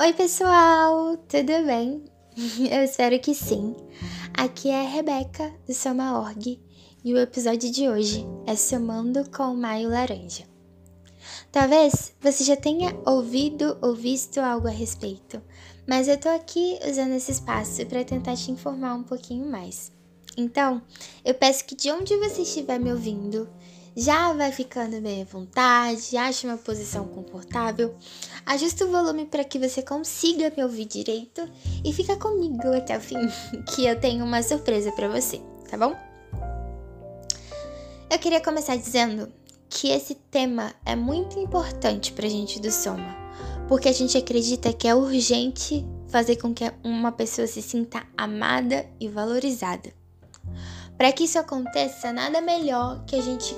Oi, pessoal, tudo bem? Eu espero que sim. Aqui é a Rebeca do Soma Org e o episódio de hoje é Somando com Maio Laranja. Talvez você já tenha ouvido ou visto algo a respeito, mas eu tô aqui usando esse espaço para tentar te informar um pouquinho mais. Então, eu peço que de onde você estiver me ouvindo, já vai ficando bem à vontade, ache uma posição confortável, ajusta o volume para que você consiga me ouvir direito e fica comigo até o fim, que eu tenho uma surpresa para você, tá bom? Eu queria começar dizendo que esse tema é muito importante para a gente do Soma, porque a gente acredita que é urgente fazer com que uma pessoa se sinta amada e valorizada. Para que isso aconteça, nada melhor que a gente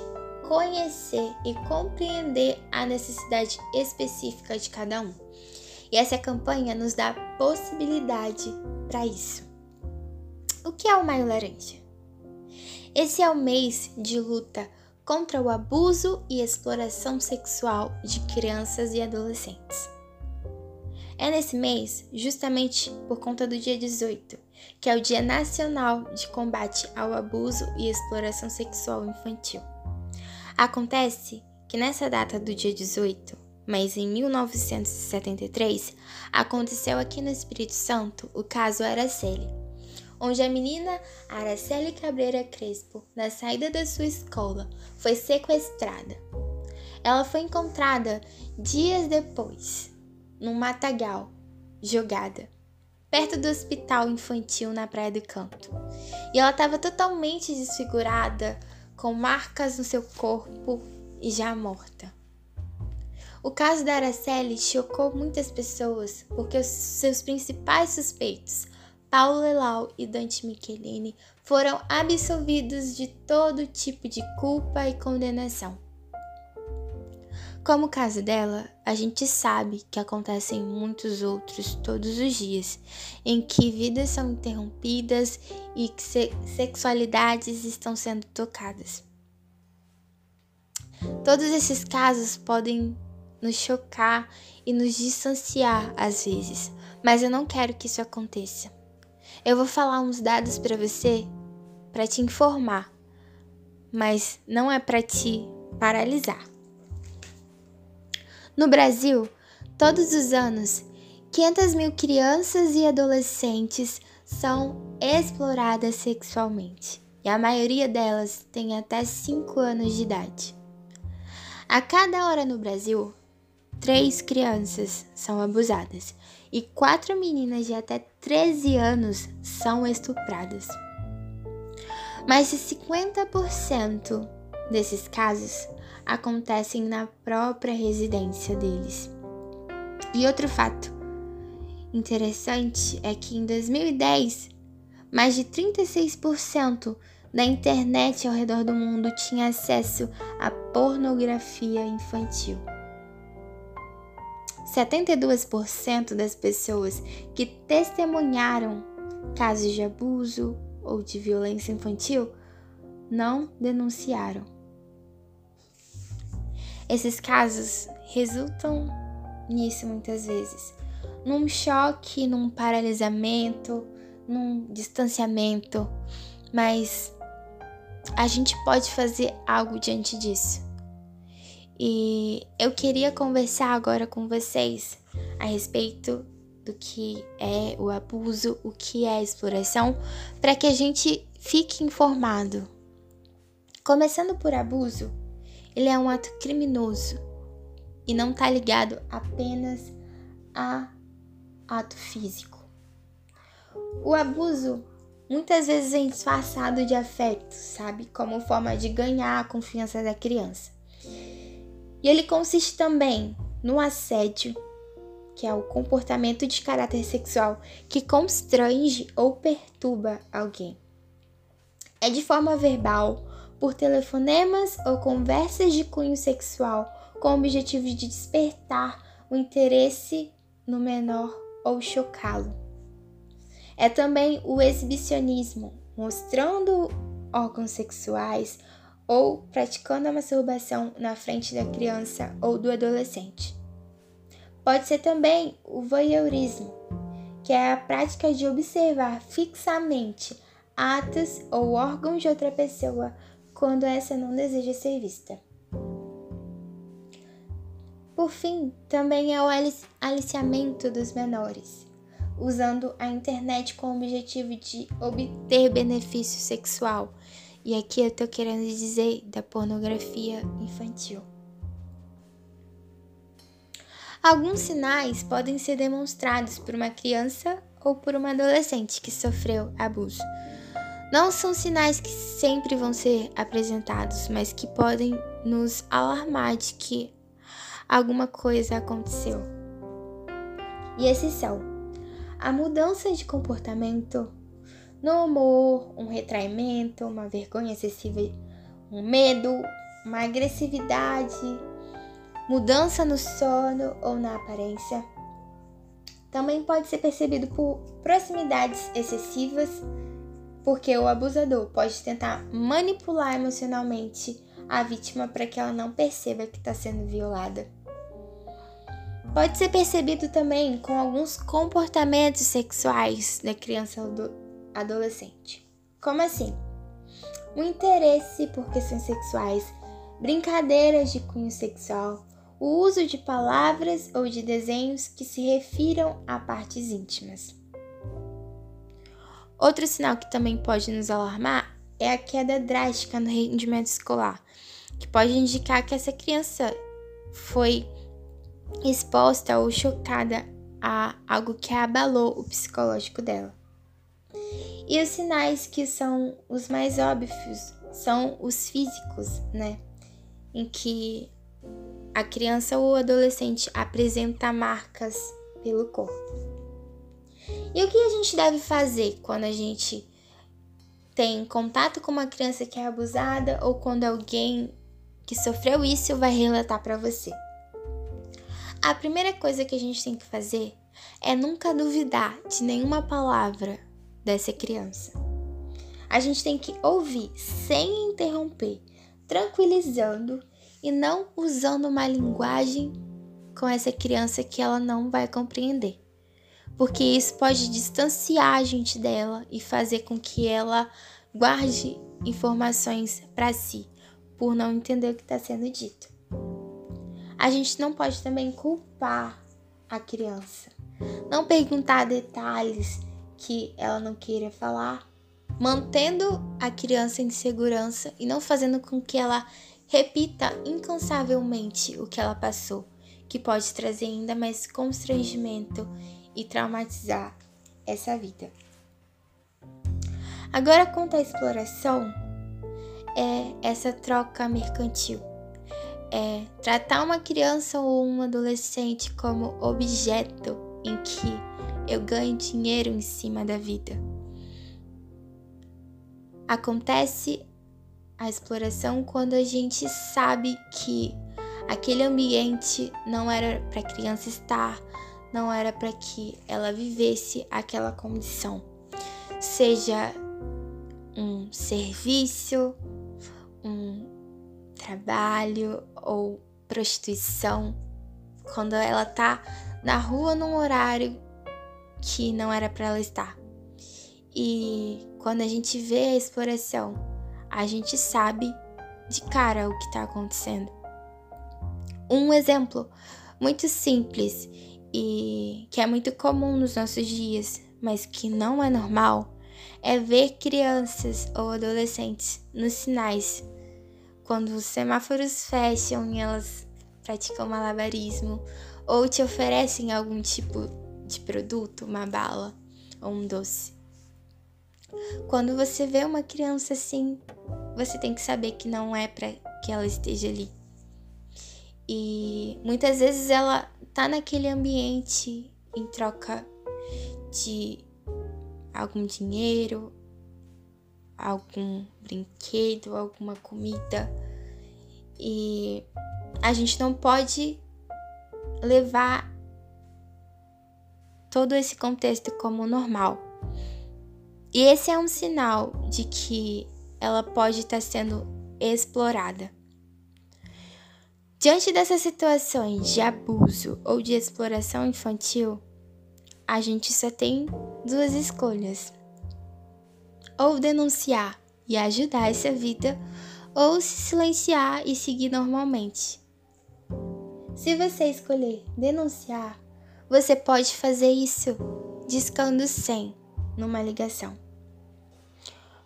conhecer e compreender a necessidade específica de cada um. E essa campanha nos dá possibilidade para isso. O que é o Maio Laranja? Esse é o mês de luta contra o abuso e exploração sexual de crianças e adolescentes. É nesse mês, justamente por conta do dia 18, que é o Dia Nacional de Combate ao Abuso e Exploração Sexual Infantil. Acontece que nessa data do dia 18, mas em 1973, aconteceu aqui no Espírito Santo o caso Araceli, onde a menina Araceli Cabreira Crespo, na saída da sua escola, foi sequestrada. Ela foi encontrada dias depois, num matagal, jogada, perto do hospital infantil na Praia do Canto. E ela estava totalmente desfigurada, com marcas no seu corpo e já morta. O caso da Araceli chocou muitas pessoas porque os seus principais suspeitos, Paulo Lelau e Dante Michelini, foram absolvidos de todo tipo de culpa e condenação. Como o caso dela, a gente sabe que acontecem muitos outros todos os dias, em que vidas são interrompidas e que se sexualidades estão sendo tocadas. Todos esses casos podem nos chocar e nos distanciar às vezes, mas eu não quero que isso aconteça. Eu vou falar uns dados para você para te informar, mas não é para te paralisar. No Brasil, todos os anos, 500 mil crianças e adolescentes são exploradas sexualmente e a maioria delas tem até 5 anos de idade. A cada hora no Brasil, três crianças são abusadas e quatro meninas de até 13 anos são estupradas. Mais de 50% desses casos acontecem na própria residência deles. E outro fato interessante é que em 2010, mais de 36% da internet ao redor do mundo tinha acesso à pornografia infantil. 72% das pessoas que testemunharam casos de abuso ou de violência infantil não denunciaram. Esses casos resultam nisso muitas vezes, num choque, num paralisamento, num distanciamento, mas a gente pode fazer algo diante disso. E eu queria conversar agora com vocês a respeito do que é o abuso, o que é a exploração, para que a gente fique informado. Começando por abuso, ele é um ato criminoso e não está ligado apenas a ato físico. O abuso muitas vezes é disfarçado de afeto, sabe? Como forma de ganhar a confiança da criança. E ele consiste também no assédio, que é o comportamento de caráter sexual que constrange ou perturba alguém. É de forma verbal, por telefonemas ou conversas de cunho sexual com o objetivo de despertar o interesse no menor ou chocá-lo. É também o exibicionismo, mostrando órgãos sexuais ou praticando a masturbação na frente da criança ou do adolescente. Pode ser também o voyeurismo, que é a prática de observar fixamente atos ou órgãos de outra pessoa quando essa não deseja ser vista. Por fim, também é o aliciamento dos menores, usando a internet com o objetivo de obter benefício sexual. E aqui eu tô querendo dizer da pornografia infantil. Alguns sinais podem ser demonstrados por uma criança ou por uma adolescente que sofreu abuso. Não são sinais que sempre vão ser apresentados, mas que podem nos alarmar de que alguma coisa aconteceu. E esses são a mudança de comportamento no humor, um retraimento, uma vergonha excessiva, um medo, uma agressividade, mudança no sono ou na aparência. Também pode ser percebido por proximidades excessivas, porque o abusador pode tentar manipular emocionalmente a vítima para que ela não perceba que está sendo violada. Pode ser percebido também com alguns comportamentos sexuais da criança ou adolescente. Como assim? O interesse por questões sexuais, brincadeiras de cunho sexual, o uso de palavras ou de desenhos que se refiram a partes íntimas. Outro sinal que também pode nos alarmar é a queda drástica no rendimento escolar, que pode indicar que essa criança foi exposta ou chocada a algo que abalou o psicológico dela. E os sinais que são os mais óbvios são os físicos, né? Em que a criança ou adolescente apresenta marcas pelo corpo. E o que a gente deve fazer quando a gente tem contato com uma criança que é abusada ou quando alguém que sofreu isso vai relatar para você? A primeira coisa que a gente tem que fazer é nunca duvidar de nenhuma palavra dessa criança. A gente tem que ouvir sem interromper, tranquilizando e não usando uma linguagem com essa criança que ela não vai compreender. Porque isso pode distanciar a gente dela e fazer com que ela guarde informações para si, por não entender o que está sendo dito. A gente não pode também culpar a criança. Não perguntar detalhes que ela não queira falar, mantendo a criança em segurança e não fazendo com que ela repita incansavelmente o que ela passou, que pode trazer ainda mais constrangimento e traumatizar essa vida. Agora, quanto à exploração, é essa troca mercantil é tratar uma criança ou um adolescente como objeto em que eu ganho dinheiro em cima da vida. Acontece a exploração quando a gente sabe que aquele ambiente não era para criança estar, não era para que ela vivesse aquela condição. Seja um serviço, um trabalho ou prostituição, quando ela tá na rua num horário que não era para ela estar. E quando a gente vê a exploração, a gente sabe de cara o que está acontecendo. Um exemplo muito simples e que é muito comum nos nossos dias, mas que não é normal, é ver crianças ou adolescentes nos sinais quando os semáforos fecham e elas praticam malabarismo ou te oferecem algum tipo de produto, uma bala ou um doce. Quando você vê uma criança assim, você tem que saber que não é para que ela esteja ali. E muitas vezes ela tá naquele ambiente em troca de algum dinheiro, algum brinquedo, alguma comida. E a gente não pode levar todo esse contexto como normal. E esse é um sinal de que ela pode estar sendo explorada. Diante dessas situações de abuso ou de exploração infantil, a gente só tem duas escolhas: ou denunciar e ajudar essa vida, ou se silenciar e seguir normalmente. Se você escolher denunciar, você pode fazer isso discando 100 numa ligação.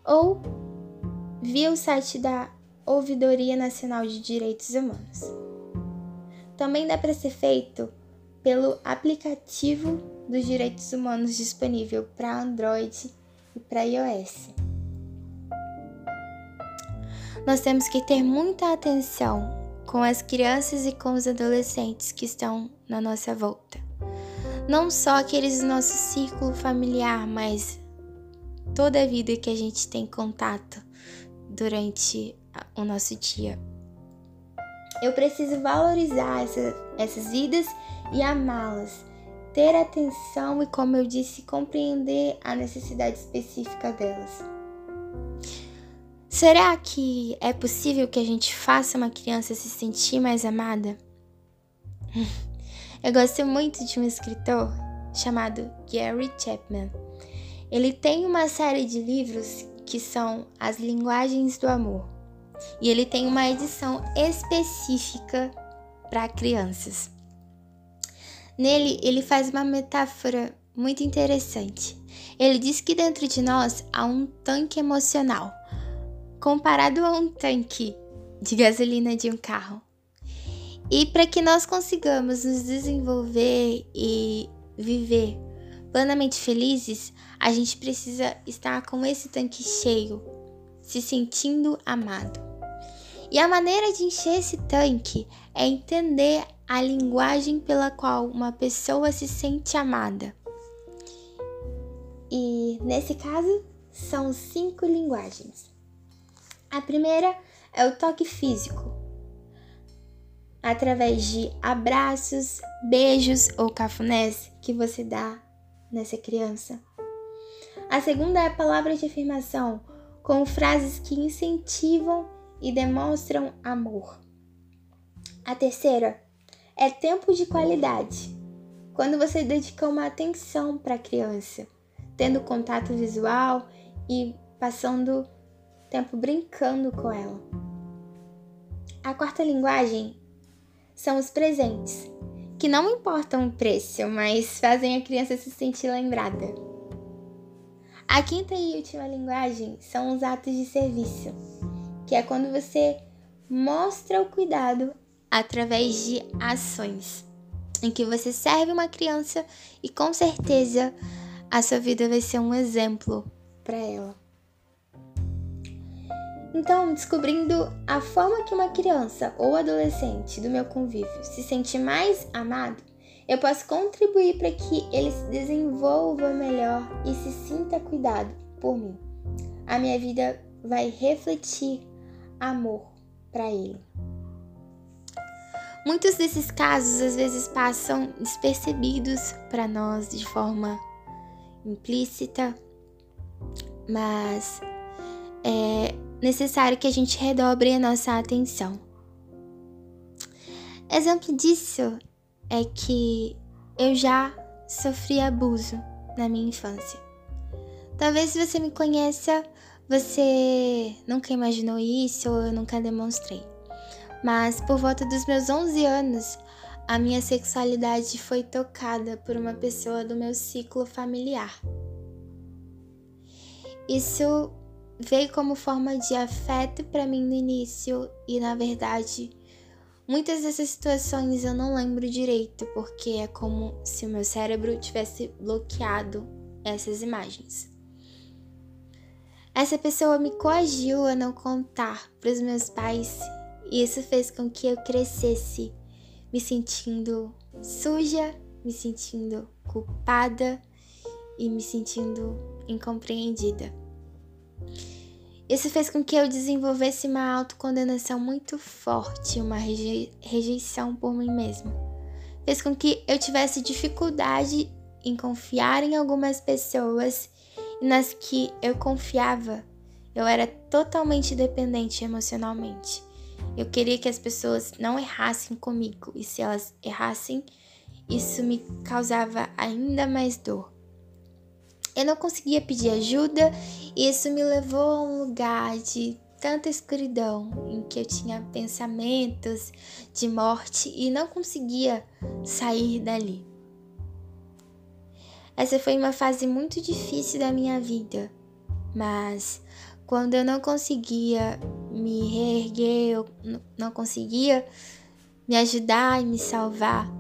Ou via o site da Ouvidoria Nacional de Direitos Humanos. Também dá para ser feito pelo aplicativo dos direitos humanos disponível para Android e para iOS. Nós temos que ter muita atenção com as crianças e com os adolescentes que estão na nossa volta. Não só aqueles do nosso círculo familiar, mas toda a vida que a gente tem contato durante o nosso dia. Eu preciso valorizar essa, essas vidas e amá-las, ter atenção e, como eu disse, compreender a necessidade específica delas. Será que é possível que a gente faça uma criança se sentir mais amada? Eu gosto muito de um escritor chamado Gary Chapman. Ele tem uma série de livros que são As Linguagens do Amor. E ele tem uma edição específica para crianças. Nele, ele faz uma metáfora muito interessante. Ele diz que dentro de nós há um tanque emocional, comparado a um tanque de gasolina de um carro. E para que nós consigamos nos desenvolver e viver plenamente felizes, a gente precisa estar com esse tanque cheio, se sentindo amado. E a maneira de encher esse tanque é entender a linguagem pela qual uma pessoa se sente amada. E nesse caso, são cinco linguagens. A primeira é o toque físico, através de abraços, beijos ou cafunés que você dá nessa criança. A segunda é a palavra de afirmação, com frases que incentivam e demonstram amor. A terceira é tempo de qualidade, quando você dedica uma atenção para a criança, tendo contato visual e passando tempo brincando com ela. A quarta linguagem são os presentes, que não importam o preço, mas fazem a criança se sentir lembrada. A quinta e última linguagem são os atos de serviço que é quando você mostra o cuidado através de ações, em que você serve uma criança e com certeza a sua vida vai ser um exemplo para ela. Então, descobrindo a forma que uma criança ou adolescente do meu convívio se sente mais amado, eu posso contribuir para que ele se desenvolva melhor e se sinta cuidado por mim. A minha vida vai refletir amor para ele. Muitos desses casos às vezes passam despercebidos para nós de forma implícita, mas é necessário que a gente redobre a nossa atenção. Exemplo disso é que eu já sofri abuso na minha infância. Talvez você me conheça você nunca imaginou isso ou eu nunca demonstrei. Mas por volta dos meus 11 anos, a minha sexualidade foi tocada por uma pessoa do meu ciclo familiar. Isso veio como forma de afeto para mim no início e na verdade, muitas dessas situações eu não lembro direito, porque é como se o meu cérebro tivesse bloqueado essas imagens. Essa pessoa me coagiu a não contar para os meus pais e isso fez com que eu crescesse me sentindo suja, me sentindo culpada e me sentindo incompreendida. Isso fez com que eu desenvolvesse uma autocondenação muito forte, uma rejeição por mim mesma. Fez com que eu tivesse dificuldade em confiar em algumas pessoas nas que eu confiava, eu era totalmente dependente emocionalmente. Eu queria que as pessoas não errassem comigo, e se elas errassem, isso me causava ainda mais dor. Eu não conseguia pedir ajuda e isso me levou a um lugar de tanta escuridão em que eu tinha pensamentos de morte e não conseguia sair dali. Essa foi uma fase muito difícil da minha vida, mas quando eu não conseguia me reerguer, eu não conseguia me ajudar e me salvar,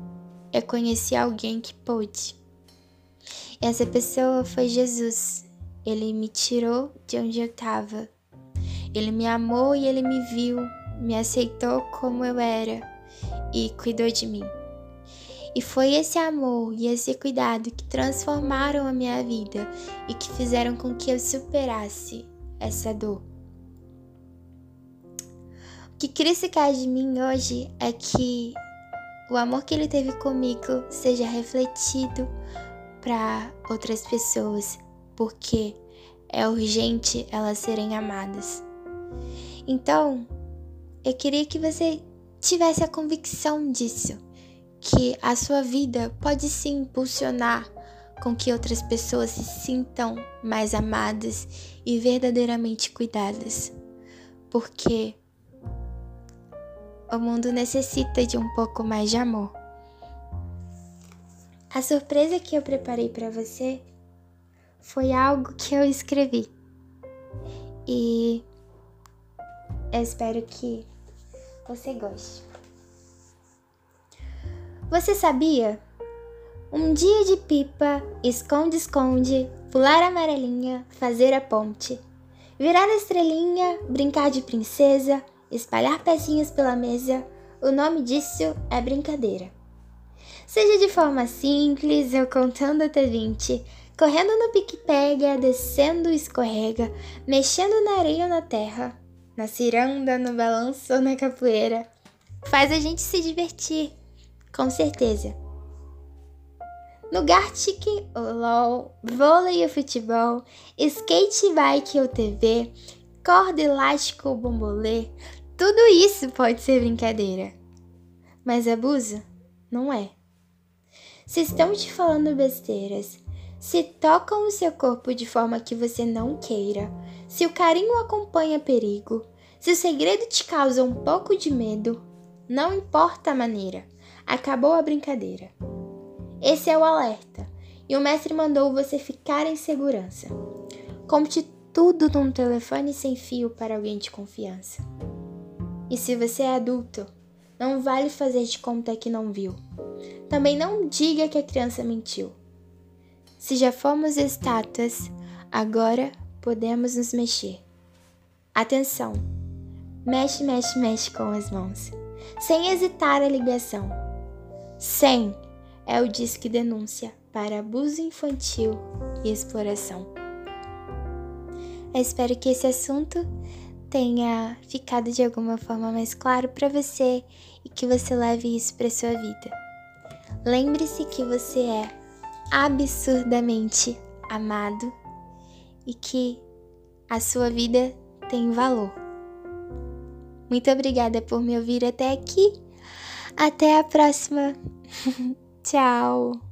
eu conheci alguém que pôde. Essa pessoa foi Jesus. Ele me tirou de onde eu estava. Ele me amou e ele me viu, me aceitou como eu era e cuidou de mim. E foi esse amor e esse cuidado que transformaram a minha vida e que fizeram com que eu superasse essa dor. O que Cristo quer de mim hoje é que o amor que ele teve comigo seja refletido para outras pessoas, porque é urgente elas serem amadas. Então, eu queria que você tivesse a convicção disso, que a sua vida pode se impulsionar com que outras pessoas se sintam mais amadas e verdadeiramente cuidadas. Porque o mundo necessita de um pouco mais de amor. A surpresa que eu preparei para você foi algo que eu escrevi. E eu espero que você goste. Você sabia? Um dia de pipa, esconde-esconde, pular amarelinha, fazer a ponte, virar a estrelinha, brincar de princesa, espalhar pecinhas pela mesa, o nome disso é brincadeira. Seja de forma simples, ou contando até 20, correndo no pique-pega, descendo escorrega, mexendo na areia ou na terra, na ciranda, no balanço ou na capoeira, faz a gente se divertir, com certeza. No Gartic, o LOL, vôlei ou futebol, skate, bike ou TV, corda elástica ou bombolê, tudo isso pode ser brincadeira. Mas abuso não é. Se estão te falando besteiras, se tocam o seu corpo de forma que você não queira, se o carinho acompanha perigo, se o segredo te causa um pouco de medo, não importa a maneira, acabou a brincadeira. Esse é o alerta, e o mestre mandou você ficar em segurança. Conte tudo num telefone sem fio para alguém de confiança. E se você é adulto, não vale fazer de conta que não viu. Também não diga que a criança mentiu. Se já fomos estátuas, agora podemos nos mexer. Atenção! Mexe, mexe, mexe com as mãos. Sem hesitar a ligação. 100 é o Disque Denúncia para Abuso Infantil e Exploração. Eu espero que esse assunto tenha ficado de alguma forma mais claro para você e que você leve isso para sua vida. Lembre-se que você é absurdamente amado e que a sua vida tem valor. Muito obrigada por me ouvir até aqui. Até a próxima! Tchau!